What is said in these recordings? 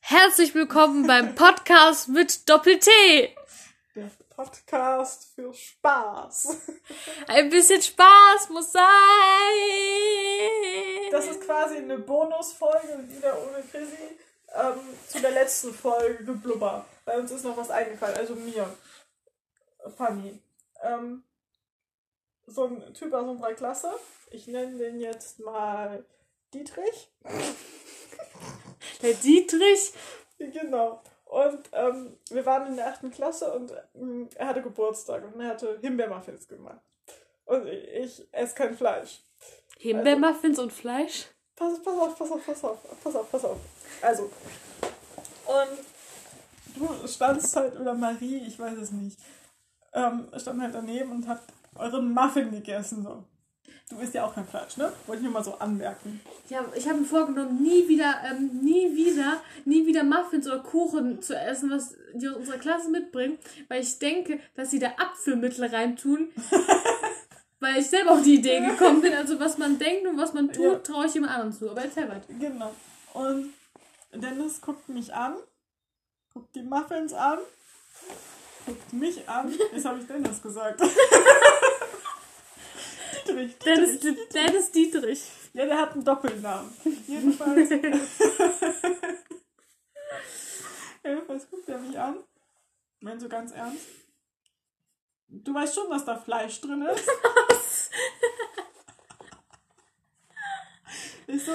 Herzlich willkommen beim Podcast mit Doppel-T. Der Podcast für Spaß. Ein bisschen Spaß muss sein. Das ist quasi eine Bonusfolge wieder ohne Chrissy ähm, zu der letzten Folge geblubber. Bei uns ist noch was eingefallen, also mir. Funny. Ähm, so ein Typ aus unserer Klasse. Ich nenne den jetzt mal Dietrich. Der Dietrich. Genau. Und ähm, wir waren in der achten Klasse und ähm, er hatte Geburtstag und er hatte Himbeermuffins gemacht. Und ich, ich esse kein Fleisch. Himbeermuffins und Fleisch? Pass, pass auf, pass auf, pass auf, pass auf, pass auf. Also. Und du standst halt, oder Marie, ich weiß es nicht, ähm, stand halt daneben und hat euren Muffin gegessen. So. Du isst ja auch kein Fleisch, ne? Wollte ich nur mal so anmerken. Ja, ich habe mir vorgenommen, nie wieder, ähm, nie wieder, nie wieder Muffins oder Kuchen zu essen, was die aus unserer Klasse mitbringen, weil ich denke, dass sie da Apfelmittel reintun. weil ich selber auf die Idee gekommen bin. Also was man denkt und was man tut, Ja. traue ich jemand anderem zu. Aber erzähl weiter. Genau. Und Dennis guckt mich an, guckt die Muffins an, guckt mich an. Jetzt habe ich Dennis gesagt. Dietrich, Dennis, Dietrich. Dennis Dietrich. Ja, der hat einen Doppelnamen. Jedenfalls. Jedenfalls guckt er mich an. Meint so ganz ernst. Du weißt schon, dass da Fleisch drin ist? Ich so.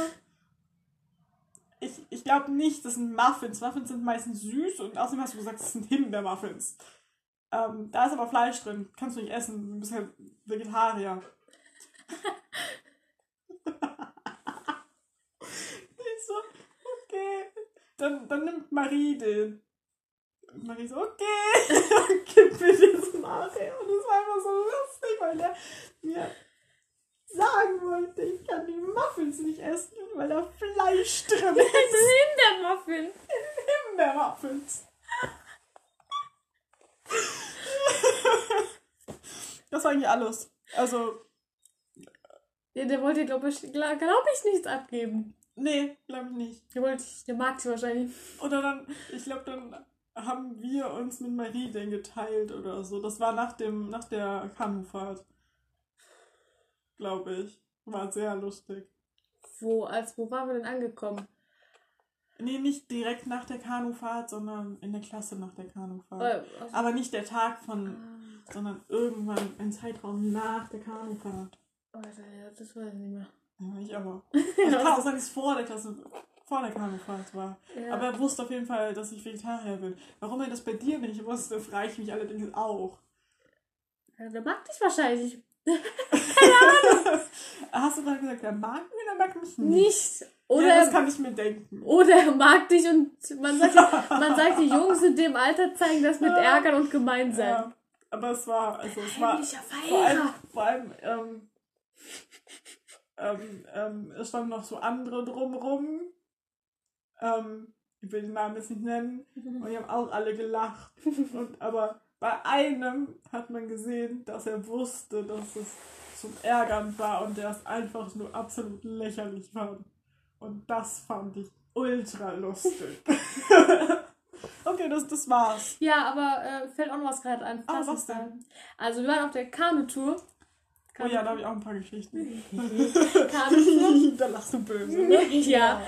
Ich, ich glaube nicht, das sind Muffins. Muffins sind meistens süß und außerdem hast du gesagt, das sind Himbeermuffins. Ähm, da ist aber Fleisch drin. Kannst du nicht essen. Du bist ja Vegetarier. Ich so, okay. Dann, dann nimmt Marie den. Und Marie so, okay. Und gibt mir das nachher. Und es war einfach so lustig, weil der mir sagen wollte, ich kann die Muffins nicht essen, weil da Fleisch drin ist. Himbeermuffin. Himbeermuffins. Das war eigentlich alles. Also, Ja, der wollte, glaube ich, glaub glaub ich, nichts abgeben. nee, glaube ich nicht. Der, wollte, der mag sie wahrscheinlich. Oder dann, ich glaube, dann haben wir uns mit Marie den geteilt oder so. Das war nach dem, nach der Kanufahrt. Glaube ich. War sehr lustig. Wo, als, wo waren wir denn angekommen? Nee, nicht direkt nach der Kanufahrt, sondern in der Klasse nach der Kanufahrt. Äh, also- Aber nicht der Tag von, sondern irgendwann ein Zeitraum nach der Kanufahrt. Oh, das weiß ich nicht mehr. Ja, ich aber. Also kann auch sein, dass es vor der Klasse, vor der Kanufahrt war. Ja. Aber er wusste auf jeden Fall, dass ich Vegetarier bin. Warum er das bei dir nicht wusste, frage ich mich allerdings auch. Ja, der mag dich wahrscheinlich Hast du gerade gesagt, er mag mich oder mag mich nicht? nicht. Oder, ja, das kann ich mir denken. oder er mag dich und man sagt, man sagt, die Jungs in dem Alter zeigen das mit Ärgern und Gemeinsein. Ja, aber es war, also es war, Heimlicher vor allem, vor allem, ähm, ähm, ähm, es standen noch so andere drumrum. Ähm, ich will den Namen jetzt nicht nennen. Und die haben auch alle gelacht. Und, aber bei einem hat man gesehen, dass er wusste, dass es zum Ärgern war und der es einfach nur absolut lächerlich fand. Und das fand ich ultra lustig. okay, das, das war's. Ja, aber äh, fällt auch noch was gerade ein. Ah, was sein. Also wir waren auf der Kanutour. Oh ja, da habe ich auch ein paar Geschichten. Kanutour. da lachst du böse, ne? ja.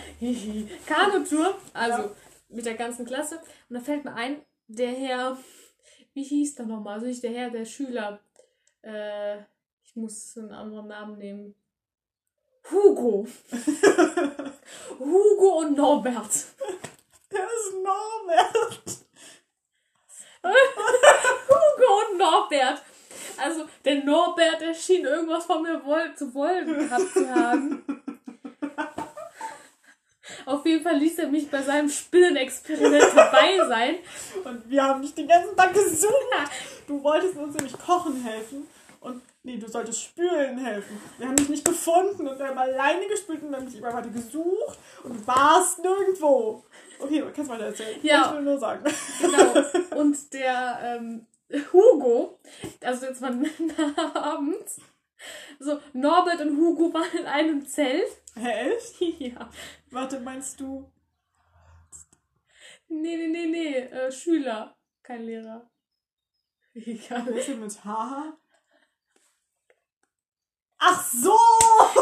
Kanutour. Also Ja. mit der ganzen Klasse. Und da fällt mir ein, der Herr, wie hieß der nochmal? Also nicht der Herr, der Schüler. Äh, ich muss einen anderen Namen nehmen. Hugo. Hugo und Norbert. Der ist Norbert. Hugo und Norbert. Also, der Norbert, der schien irgendwas von mir woll zu wollen gehabt zu haben. Auf jeden Fall ließ er mich bei seinem Spinnenexperiment dabei sein. Und wir haben dich den ganzen Tag gesucht. Du wolltest uns nämlich kochen helfen. Und nee, du solltest spülen helfen. Wir haben dich nicht gefunden und wir haben alleine gespült und wir haben dich immer weiter gesucht und du warst nirgendwo. Okay, du kannst weiter erzählen. Ja. Ich will nur sagen. Genau. Und der ähm, Hugo, also jetzt war abends, so Norbert und Hugo waren in einem Zelt. Hä, echt? Ja. Warte, meinst du, Nee, nee, nee, nee. Äh, Schüler. Kein Lehrer. Egal. Wer ist denn mit H? Ach so!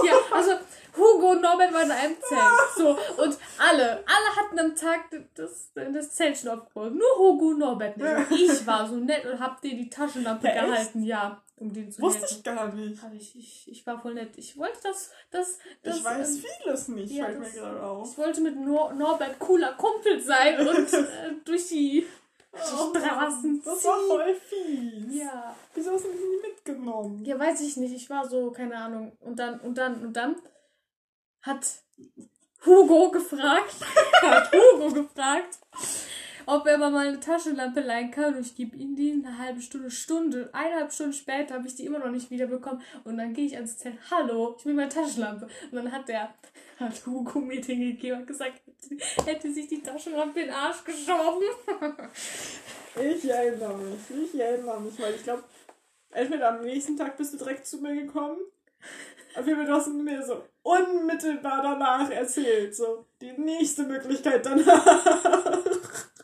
Ja, also Hugo und Norbert waren in einem Zelt. So, und alle, alle hatten am Tag das, das Zelt schon aufgebaut. Nur Hugo und Norbert nicht. Und ich war so nett und hab dir die Taschenlampe Ja, echt? gehalten, ja, um denen zu Wusste helfen. ich gar nicht. Aber ich, ich, ich war voll nett. Ich wollte das, das, das ich weiß ähm, vieles nicht, ja, fällt mir gerade auf. ich wollte mit Nor Norbert cooler Kumpel sein und äh, durch die Oh das war voll fies. Ja. Wieso hast du mich nie mitgenommen? Ja, weiß ich nicht. Ich war so, keine Ahnung. Und dann, und dann, und dann hat Hugo gefragt, hat Hugo gefragt, ob er mal eine Taschenlampe leihen kann. Und ich gebe ihm die eine halbe Stunde, Stunde. Eineinhalb Stunden später habe ich die immer noch nicht wiederbekommen. Und dann gehe ich ans Zelt, hallo, ich will meine Taschenlampe. Und dann hat der, hat Hugo mir den gegeben und gesagt, hätte sich die Taschenlampe in den Arsch geschoben. Ich erinnere mich, ich erinnere mich, weil ich glaube, entweder am nächsten Tag bist du direkt zu mir gekommen, auf jeden Fall du hast mir so unmittelbar danach erzählt, so die nächste Möglichkeit danach.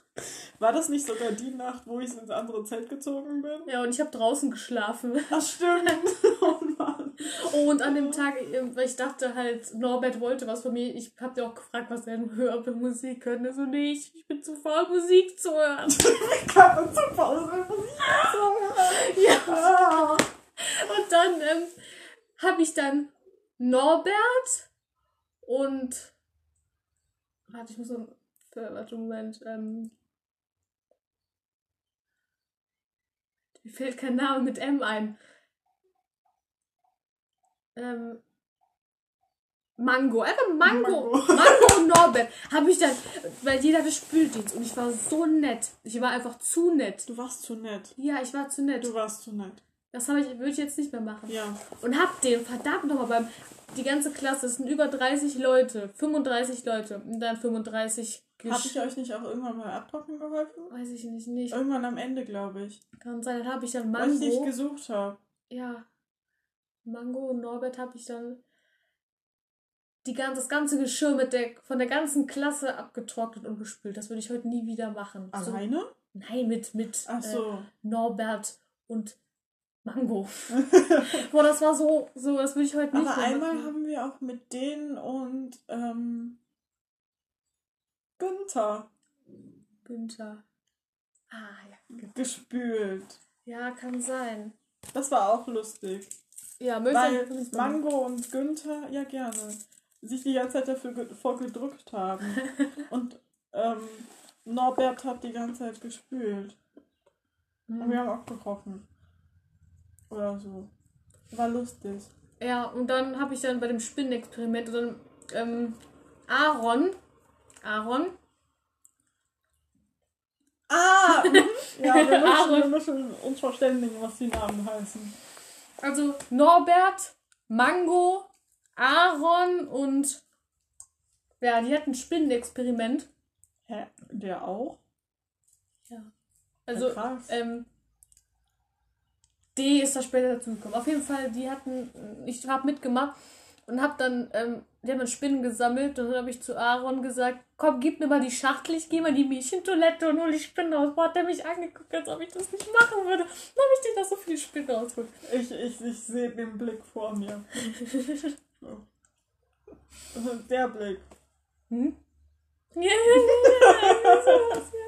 War das nicht sogar die Nacht, wo ich ins andere Zelt gezogen bin? Ja, und ich habe draußen geschlafen. Ach stimmt. Oh Mann. Oh, und an dem Tag, äh, weil ich dachte halt, Norbert wollte was von mir. Ich hab dir auch gefragt, was er denn hört, er Musik er so, nee, ich, ich bin zu faul, Musik zu hören. Kann man zur Pause Musik hören? ja. Und dann ähm, habe ich dann Norbert und. Warte, ich muss noch. Für, warte, Moment. Ähm, mir fällt kein Name mit M ein. Ähm, Mango, einfach Mango. Mango. Mango und Norbert habe ich dann, weil jeder hatte Spüldienst und ich war so nett. Ich war einfach zu nett. Du warst zu nett. Ja, ich war zu nett. Du warst zu nett. Das habe ich, würde ich jetzt nicht mehr machen. Ja. Und hab den verdammt nochmal beim. Die ganze Klasse, es sind über 30 Leute, 35 Leute und dann 35 Habe ich euch nicht auch irgendwann mal abtrocknen geholfen? Weiß ich nicht, nicht. Irgendwann am Ende, glaube ich. Kann sein, dann habe ich dann Weil ich Mango. gesucht habe. Ja. Mango und Norbert habe ich dann die ganze, das ganze Geschirr mit der, von der ganzen Klasse abgetrocknet und gespült. Das würde ich heute nie wieder machen. So, Alleine? nein, mit, mit Ach äh, so. Norbert und Mango. Boah, das war so, so, das würde ich heute nicht Aber einmal machen. haben wir auch mit denen und ähm, Günther Günther. Ah, ja. gespült. Ja, kann sein. Das war auch lustig. Ja, Weil Mango und Günther, ja gerne, sich die ganze Zeit dafür ge- vorgedrückt haben. und ähm, Norbert hat die ganze Zeit gespült. Und wir haben auch gerochen. Oder so. War lustig. Ja, und dann habe ich dann bei dem Spinnenexperiment dann ähm, Aaron, Aaron, Ah! mhm. ja, wir müssen, Aaron. wir müssen uns verständigen, was die Namen heißen. also Norbert, Mango, Aaron und ja, die hatten ein Spinnenexperiment. Hä? Der auch? Also ja, ähm, D ist da später dazugekommen. Auf jeden Fall, die hatten, ich habe mitgemacht und habe dann, ähm, die haben Spinnen gesammelt und dann habe ich zu Aaron gesagt, komm, gib mir mal die Schachtel, ich gehe mal in die Mädchentoilette und hol die Spinnen raus. Boah, hat der mich angeguckt, als ob ich das nicht machen würde. Dann habe ich dir da so viele Spinnen rausgeholt. Ich, ich, ich sehe den Blick vor mir. Der Blick. Hm? Ja, ja, sowas, ja.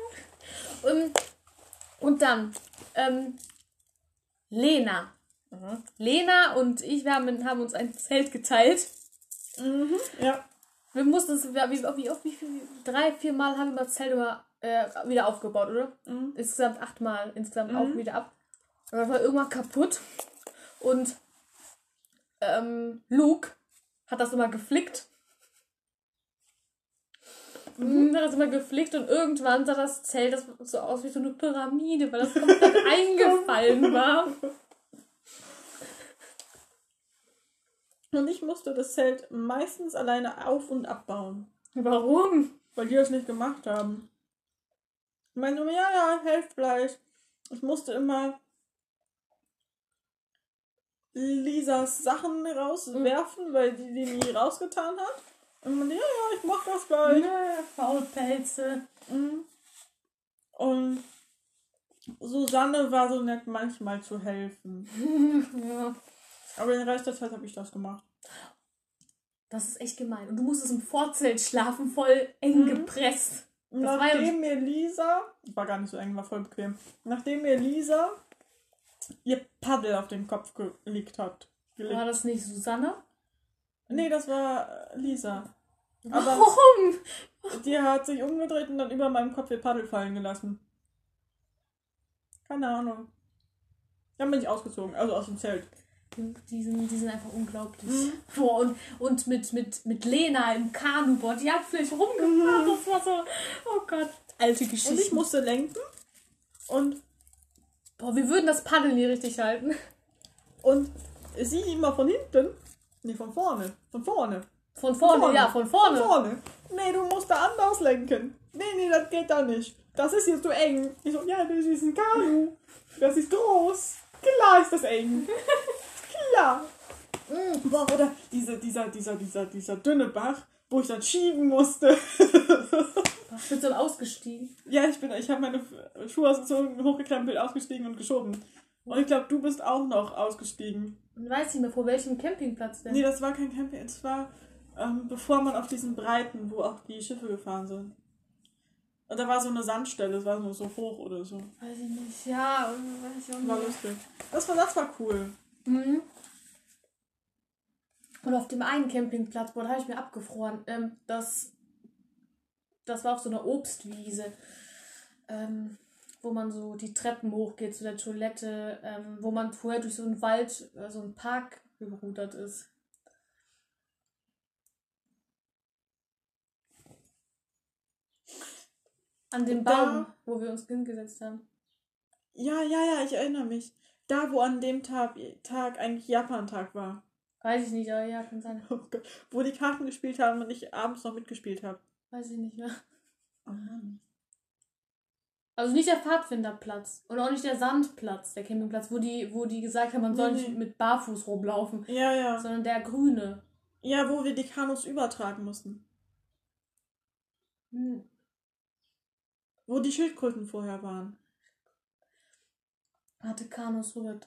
Und, und dann, ähm, Lena. Mhm. Lena und ich, wir haben, haben uns ein Zelt geteilt. Mhm. Ja. Wir mussten es, wie, wie, wie, wie viel, drei, vier Mal haben wir das Zelt immer, äh, wieder aufgebaut, oder? Mhm. Insgesamt achtmal, insgesamt Mhm. auch wieder ab. Und das war irgendwann kaputt. Und ähm, Luke hat das immer geflickt. Mhm. Hat das immer geflickt und irgendwann sah das Zelt das so aus wie so eine Pyramide, weil das komplett eingefallen war. Und ich musste das Zelt meistens alleine auf- und abbauen. Warum? Weil die das nicht gemacht haben. Ich immer, ja, ja, helft gleich. Ich musste immer Lisas Sachen rauswerfen, weil die die nie rausgetan hat. Und man, ja, ja, ich mach das gleich. Nö, Faulpelze. Mhm. Und Susanne war so nett, manchmal zu helfen. ja. Aber den Rest der Zeit habe ich das gemacht. Das ist echt gemein. Und du musstest im Vorzelt schlafen, voll eng Mhm. gepresst. Das Nachdem mir Lisa, war gar nicht so eng, war voll bequem, nachdem mir Lisa ihr Paddel auf den Kopf gelegt hat. Gelegt. War das nicht Susanne? Nee, das war Lisa. Aber Warum? die hat sich umgedreht und dann über meinem Kopf ihr Paddel fallen gelassen. Keine Ahnung. Dann bin ich ausgezogen, also aus dem Zelt. Die sind, die sind einfach unglaublich. Mhm. Boah, und, und mit, mit, mit Lena im Kanuboot, die hat vielleicht rumgefahren. Das war so, oh Gott, alte Und Geschichte. ich musste lenken und, Boah, wir würden das Paddel nie richtig halten. und sie immer von hinten. Nee, von vorne. Von vorne. Von vorne, vorne. ja, von Von vorne. vorne. Nee, du musst da anders lenken. Nee, nee, das geht da nicht. Das ist jetzt zu eng. Ich so, ja, das ist ein Kanu. Das ist groß. Klar ist das eng. Klar. Mm, Boah, oder diese, dieser, dieser, dieser, dieser dünne Bach, wo ich dann schieben musste. Ich bin so ausgestiegen. ja, ich bin, ich habe meine Schuhe ausgezogen, hochgekrempelt, ausgestiegen und geschoben. Und ich glaube, du bist auch noch ausgestiegen. Und weiß nicht mehr, vor welchem Campingplatz denn. Nee, das war kein Camping, es war ähm, bevor man auf diesen Breiten, wo auch die Schiffe gefahren sind. Und da war so eine Sandstelle, es war nur so hoch oder so. Weiß ich nicht. Ja, weiß ich auch War nicht. lustig. Das war, das war cool. Mhm. Und auf dem einen Campingplatz, boah, da habe ich mir abgefroren. Ähm, das, das war auf so einer Obstwiese, ähm, wo man so die Treppen hochgeht zu der Toilette, ähm, wo man vorher durch so einen Wald, äh, so einen Park gerudert ist. An dem Da- Baum, wo wir uns hingesetzt haben. Ja, ja, ja, ich erinnere mich. Da, wo an dem Tag, Tag eigentlich Japan-Tag war. Weiß ich nicht, aber ja, kann sein. Oh Gott. Wo die Karten gespielt haben und ich abends noch mitgespielt habe. Weiß ich nicht mehr. Oh Mann. Also nicht der Pfadfinderplatz und auch nicht der Sandplatz, der Campingplatz, wo die, wo die gesagt haben, man soll nicht mit Barfuß rumlaufen, Ja, ja. sondern der grüne. Ja, wo wir die Kanus übertragen mussten. Hm. Wo die Schildkröten vorher waren. Hatte Kanus rüber.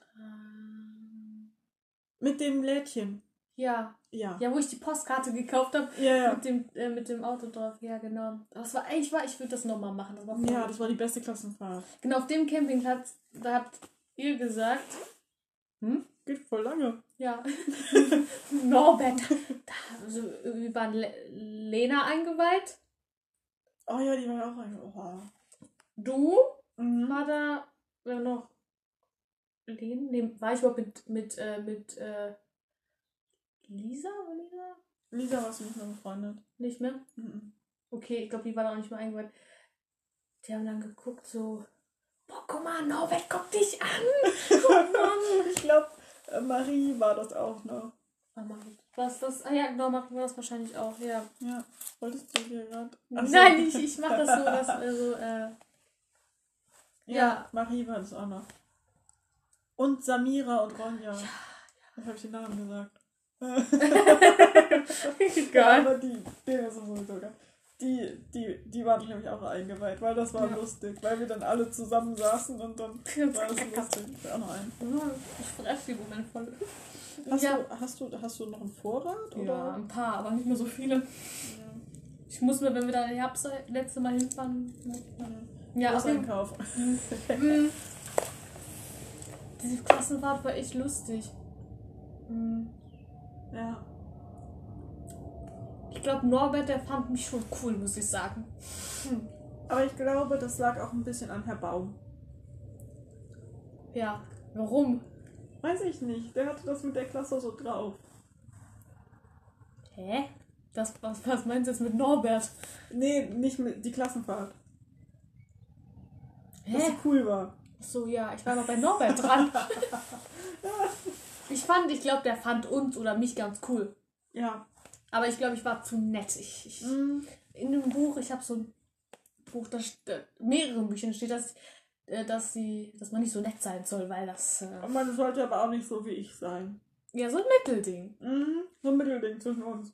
Mit dem Lädchen. Ja. Ja. Ja, wo ich die Postkarte gekauft habe. Ja, ja. Mit, dem, äh, mit dem Auto drauf. Ja, genau. Es war eigentlich war, ich würde das nochmal machen. Das war Ja, gut. das war die beste Klassenfahrt. Genau, auf dem Campingplatz, da habt ihr gesagt. Hm? Geht voll lange. Ja. Norbert. Da, also, wir waren Le Lena eingeweiht. Oh ja, die war auch ein. Oh. Du Mhm. war da wer noch Len? Nee, war ich überhaupt mit mit äh, mit äh, Lisa war Lisa Lisa warst du nicht mehr befreundet. nicht mehr Mhm. okay ich glaube die war da auch nicht mehr eingeweiht die haben dann geguckt so boah guck mal Norbert guck dich an oh Mann Ich glaube, Marie war das auch noch. Ah, Marit. was das ah ja genau Marit war das wahrscheinlich auch ja Ja. Wolltest du hier gerade? nein ich ich mach das so dass also äh, Ja, Ja. Marie war das auch noch. Und Samira und Ronja. Jetzt habe ich den Namen gesagt. Ja, aber die, geil. Die, die, die waren nämlich auch eingeweiht, weil das war Ja. lustig, weil wir dann alle zusammen saßen und dann war das lustig. Ich auch noch einen. ich fress die Moment voll Hast, ja du, hast, du, hast du noch einen Vorrat? Oder? ja ein paar aber nicht mehr so viele Ja. Ich muss mir, wenn wir da im Herbst letzte Mal hinfahren. Ja, Ja, auf jeden einkaufen. Diese Klassenfahrt war echt lustig. Mm. Ja. Ich glaube, Norbert, der fand mich schon cool, muss ich sagen. Hm. Aber ich glaube, das lag auch ein bisschen an Herr Baum. Ja, warum? Weiß ich nicht. Der hatte das mit der Klasse so drauf. Hä? Das, was, was meinst du jetzt mit Norbert? Nee, nicht mit die Klassenfahrt. Dass Hä? sie cool war. So, ja, ich war noch bei Norbert dran. ich fand, ich glaube, der fand uns oder mich ganz cool. Ja. Aber ich glaube, ich war zu nett. Ich, ich, Mhm. in dem Buch, ich habe so ein Buch, da st- äh, mehreren Büchern steht, dass, äh, dass sie, dass man nicht so nett sein soll, weil das äh, man sollte aber auch nicht so wie ich sein. ja so ein Mittelding. Mhm. So ein Mittelding zwischen uns.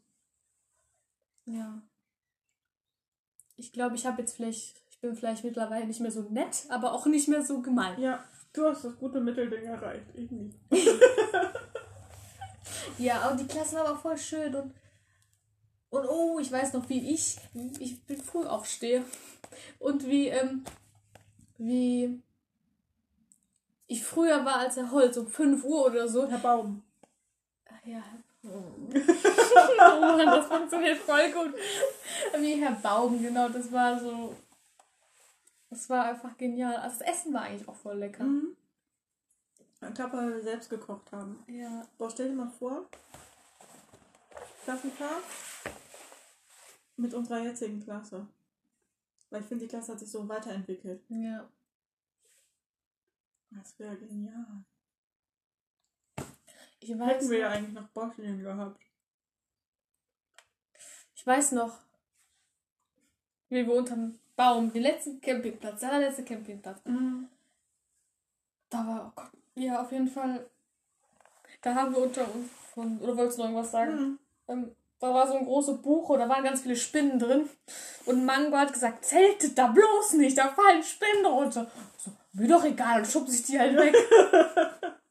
Ja. Ich glaube, ich habe jetzt vielleicht, ich bin vielleicht mittlerweile nicht mehr so nett, aber auch nicht mehr so gemein. Ja, du hast das gute Mittelding erreicht. Ich nicht. Ja, aber die Klasse war aber voll schön und, und oh, ich weiß noch, wie ich, ich bin früh aufstehe und wie, ähm, wie ich früher war als Herr Holz, um 5 Uhr oder so. Herr Baum. Ach ja. oh Mann, das funktioniert voll gut. Wie Herr Baum, genau, das war so, das war einfach genial. Also das Essen war eigentlich auch voll lecker. Mhm. Ein Tag, weil wir selbst gekocht haben. Ja. Boah, stell dir mal vor, Klassenfahrt mit unserer jetzigen Klasse. Weil ich finde, die Klasse hat sich so weiterentwickelt. Ja. Das wäre genial. Ich weiß, Hätten wir ja eigentlich noch Bosnien gehabt. ich weiß noch, wie wir unterm Baum, den letzten Campingplatz, der allerletzte Campingplatz, Mhm. Da war, oh Gott, ja, auf jeden Fall. Da haben wir unter uns von, oder wolltest du noch irgendwas sagen? Mhm. Ähm, da war so ein große Buche, da waren ganz viele Spinnen drin. Und Mango hat gesagt, zeltet da bloß nicht, da fallen Spinnen runter. So, mir doch egal, und schubst sich die halt weg.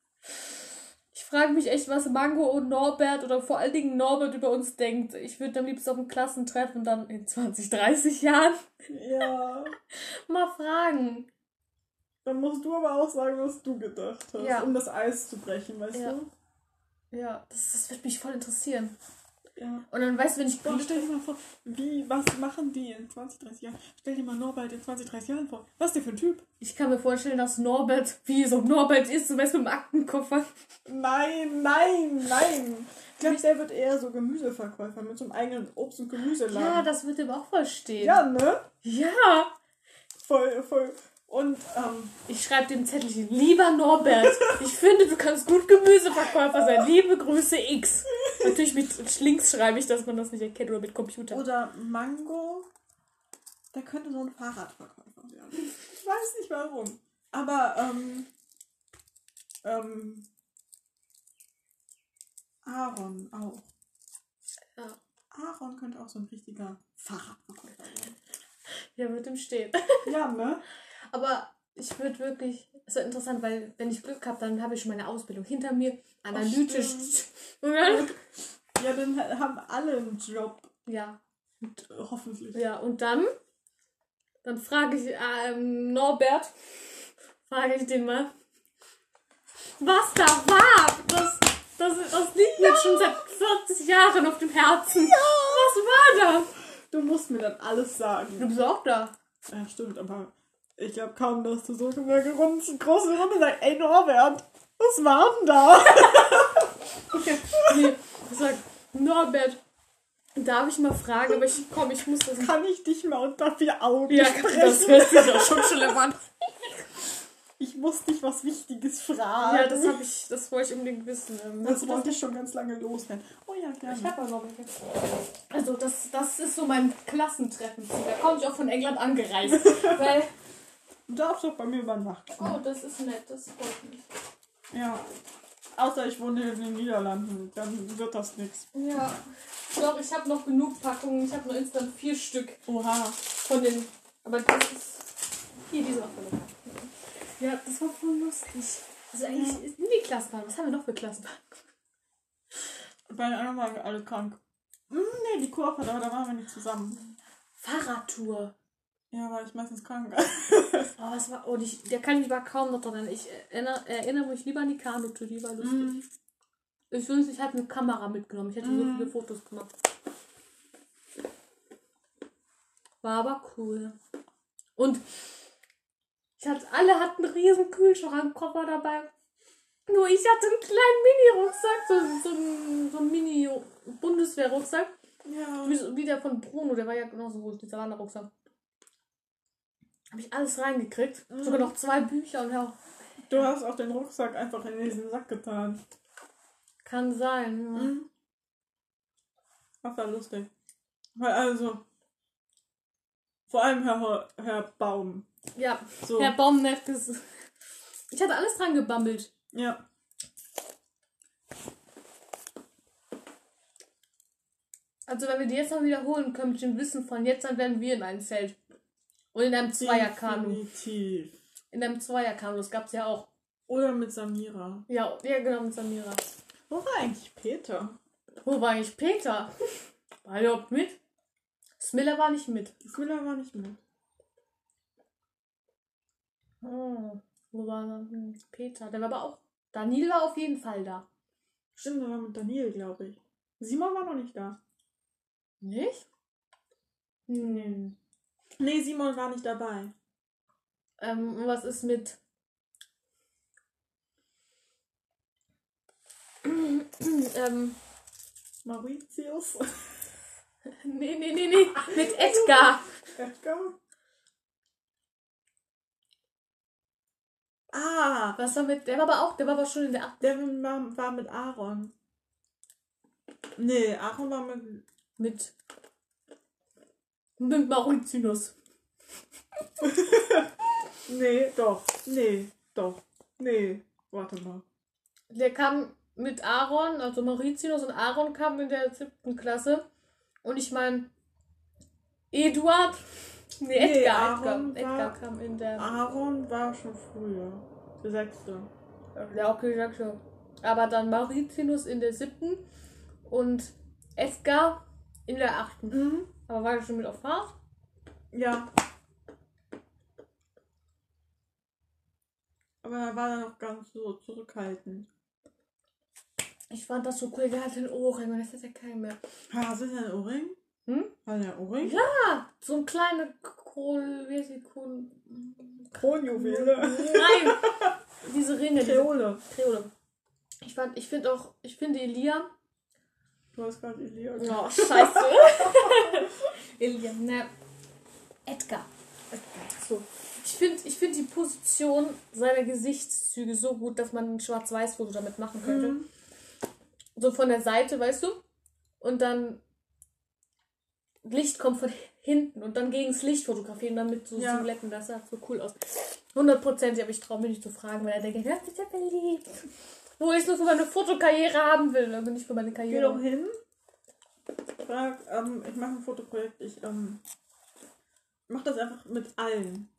ich frage mich echt, was Mango und Norbert oder vor allen Dingen Norbert über uns denkt. Ich würde am liebsten auf ein Klassentreffen dann in 20, 30 Jahren Ja. mal fragen. Dann musst du aber auch sagen, was du gedacht hast, Ja. um das Eis zu brechen, weißt Ja. du? Ja, das, das wird mich voll interessieren. Ja. Und dann weißt du, wenn ich Boah, stell dir mal vor, wie, was machen die in 20, 30 Jahren? Stell dir mal Norbert in 20, 30 Jahren vor. Was ist der für ein Typ? Ich kann mir vorstellen, dass Norbert, wie so Norbert ist, so weißt du, mit dem Aktenkoffer. Nein, nein, nein. Ich glaube, der wird eher so Gemüseverkäufer mit so einem eigenen Obst- und Gemüseladen. Ja, das wird ihm auch voll stehen. Ja, ne? Ja. Voll, voll. Und, ähm, Ich schreibe dem Zettelchen, lieber Norbert, ich finde, du kannst gut Gemüseverkäufer sein. Liebe Grüße X. Natürlich mit links schreibe ich, dass man das nicht erkennt oder mit Computer. oder Mango, der könnte so ein Fahrradverkäufer werden. Ich weiß nicht warum. Aber, ähm, ähm, Aaron auch. Ja. Aaron könnte auch so ein richtiger Fahrradverkäufer werden. Ja, wird ihm stehen. Ja, ne? Aber ich würde wirklich, es ist interessant, weil wenn ich Glück habe, dann habe ich schon meine Ausbildung hinter mir, analytisch. Ja, dann ha- haben alle einen Job. ja, Und, äh, hoffentlich. Ja, und dann, dann frage ich ähm, Norbert, frage ich den mal, was da war. Das, das, das liegt mir schon seit 40 Jahren auf dem Herzen. Was war da? Du musst mir dann alles sagen. Du bist auch da. Ja, stimmt, aber ich glaube kaum, dass du so eine große große Runde sagst, ey Norbert, was war denn da? Okay. Nee, ich sag, Norbert, darf ich mal fragen, aber ich komm, ich muss das Kann ich dich mal unter vier Augen Ja, sprechen? das hört sich doch schon schlimm an. Ich muss dich was Wichtiges fragen. Ja, das habe ich, das wollte ich unbedingt wissen. Ähm, Das wollte ich schon ganz lange loswerden. Oh ja, gerne. Ich habe aber noch welche. Also das, das ist so mein Klassentreffen. Da komme ich auch von England angereist. weil, Du darfst doch bei mir übernachten. oh, das ist nett, das freut mich. Ja. Außer ich wohne in den Niederlanden, dann wird das nichts. Ja. Doch, ich habe noch genug Packungen. Ich habe nur insgesamt vier Stück Oha. von den. Aber das ist. Hier, diese auch voll lecker. Ja, das war voll lustig. Also eigentlich ist nie die Klassenfahrt. Was haben wir noch für Klassenfahrt? Bei einer waren wir alle krank. Hm, nee, die Kurve, aber da waren wir nicht zusammen. Fahrradtour. Ja, war ich meistens krank. Oh, was war. Oh, die, der kann ich mich aber kaum noch dran. Ich erinnere, erinnere mich lieber an die Kanutour, die war lustig. Mhm. Ich wünschte, ich hätte eine Kamera mitgenommen. Ich hätte so Mhm. viele Fotos gemacht. War aber cool. Und ich hatte, alle hatten einen riesen Kühlschrankkoffer dabei. Nur ich hatte einen kleinen Mini-Rucksack, so, so, ein- so ein Mini-Bundeswehr-Rucksack. Ja. Wie, wie der von Bruno, der war ja genauso groß, dieser Wanderrucksack. Habe ich alles reingekriegt. Mhm. Sogar noch zwei Bücher und ja, Du hast auch den Rucksack einfach in diesen Sack getan. kann sein. Ja. Mhm. Das war lustig. Weil also, vor allem Herr, Herr Baum. Ja, So. Herr Baumnet ges- Ich hatte alles dran gebammelt. Ja. Also wenn wir die jetzt noch wiederholen können mit dem Wissen von jetzt, dann werden wir in ein Zelt. Und in einem Zweierkanu. Definitiv. In einem Zweierkanu, das gab's ja auch. Oder mit Samira. Ja, ja genau, mit Samira. Wo war eigentlich Peter? Wo war eigentlich Peter? War er überhaupt mit? Smiller war nicht mit. Smiller war nicht mit. Oh, wo war hm, Peter? Der war aber auch. Daniel war auf jeden Fall da. Stimmt, der war mit Daniel, glaube ich. Simon war noch nicht da. Nicht? Hm. Nee, Simon war nicht dabei. Ähm, was ist mit. ähm, Mauritius. nee, nee, nee, nee. Mit Edgar. Edgar. Ah, Was war mit. Der war aber auch. Der war aber schon in der. der war, war mit Aaron. Nee, Aaron war mit. Mit. Mit Mauritius. Nee, doch. Nee, doch. Nee. Warte mal. Der kam mit Aaron, also Mauritius und Aaron kam in der siebten Klasse. Und ich meine, Eduard. Nee, Nee, Edgar. Aaron Edgar, war- Edgar kam in der. Aaron war schon früher. Der sechste. Ja, okay, schon. Aber dann Mauritius in der siebten und Edgar in der achten. Mhm. Aber war er schon mit auf Fahrt? Ja. Aber er war dann noch ganz so zurückhaltend. Ich fand das so cool. Der hat den Ohrring und das hat ja keinen mehr. Du denn ein Ohrring? Hm? War der Ohrring? Ja, so ein kleiner Kohl. Wie heißt die Kohl? Kronjuwele. Nein! Diese Ringe. Diese Kreole. Kreole. Ich fand, ich finde auch, ich finde Elia. Du hast gerade Elia. Oh, scheiße. Elia, ne. Edgar. So. Ich finde ich find die Position seiner Gesichtszüge so gut, dass man ein Schwarz-Weiß-Foto damit machen könnte. Mhm. So von der Seite, weißt du? Und dann Licht kommt von hinten und dann gegen das Licht fotografieren, dann mit so Ja. Silhouetten. Das sah so cool aus. Hundertprozentig, aber ich traue mich nicht zu fragen, weil er denkt, ja, bitte beliebt. Wo ich nur für meine Fotokarriere haben will, aber nicht für meine Geh Karriere. doch hin. Frag, ähm, ich mache ein Fotoprojekt. Ich ähm, mach das einfach mit allen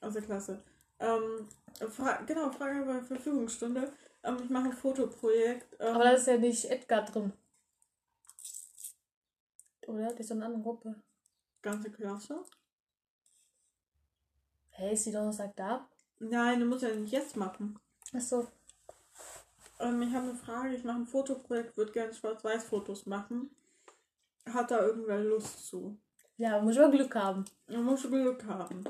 aus der Klasse. Ähm, fra genau, Frage bei Verfügungsstunde. Ähm, ich mache ein Fotoprojekt. Ähm, Aber da ist ja nicht Edgar drin. Oder? Der ist doch in einer anderen Gruppe. ganze Klasse. Hey, ist die Donnerstag da? Nein, du musst ja nicht jetzt machen. Achso. Ähm, ich habe eine Frage. Ich mache ein Fotoprojekt, würde gerne Schwarz-Weiß-Fotos machen. Hat da irgendwer Lust zu? Ja, muss aber Glück haben. Man muss Glück haben.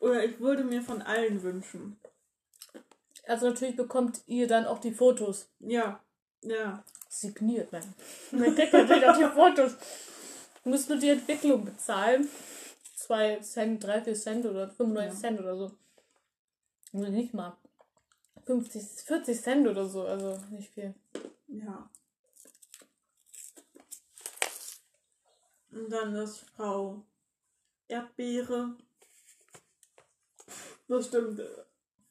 Oder ich würde mir von allen wünschen. Also natürlich bekommt ihr dann auch die Fotos. Ja, ja. Signiert, man. Man kriegt natürlich auch die Fotos. Du musst nur die Entwicklung bezahlen. 2 Cent, 3, 4 Cent oder 95 Ja. Cent oder so. Nee, nicht mal. 50, 40 Cent oder so, also nicht viel. Ja. Und dann ist Frau Erdbeere. Bestimmt äh,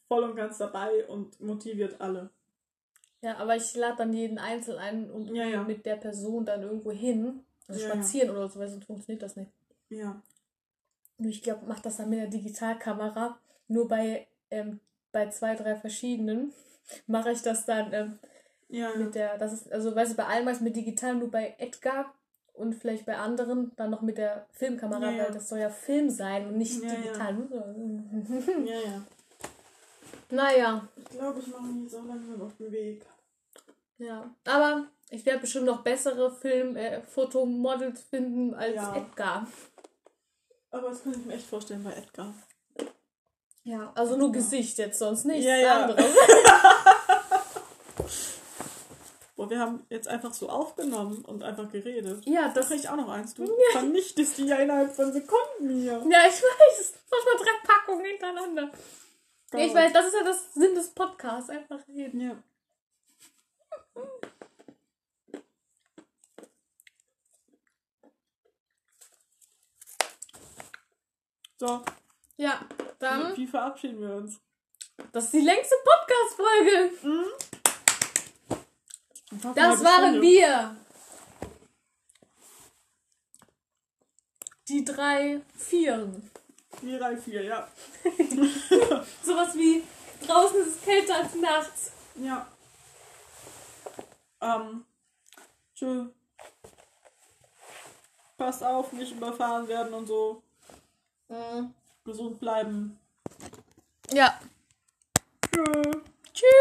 voll und ganz dabei und motiviert alle. Ja, aber ich lade dann jeden Einzelnen ein und Ja, ja. mit der Person dann irgendwo hin. Also Ja, spazieren oder so, weil sonst funktioniert das nicht. Ja. Nur ich glaube, mach das dann mit der Digitalkamera. Nur bei, ähm, bei zwei, drei verschiedenen mache ich das dann ähm, Ja, mit der, das ist, also weißt du, bei allen meist mit digital, nur bei Edgar und vielleicht bei anderen dann noch mit der Filmkamera, Ja, weil das soll ja Film sein und nicht digital. ja, ja. naja, Ich glaube, ich mache mich jetzt auch langsam auf den Weg. ja. Aber ich werde bestimmt noch bessere Film, äh, Fotomodels finden als Ja. Edgar. Aber das kann ich mir echt vorstellen bei Edgar. Ja, also nur Ja. Gesicht jetzt, sonst nichts Ja, ja. anderes. Boah, wir haben jetzt einfach so aufgenommen und einfach geredet. Ja, Da das krieg ich auch noch eins. Du vernichtest die ja innerhalb von Sekunden hier. Ja, ich weiß. Manchmal drei Packungen hintereinander. Ja, ich weiß, das ist ja das Sinn des Podcasts. Einfach reden. Ja. So, Ja, dann. wie verabschieden wir uns? Das ist die längste Podcast-Folge. Eine Das waren wir. Die drei Vieren. Wie Reih 4, ja. Sowas wie draußen ist es kälter als nachts. Ja. Ähm. Tschö. Passt auf, nicht überfahren werden und so. Gesund bleiben. Ja. Tschüss.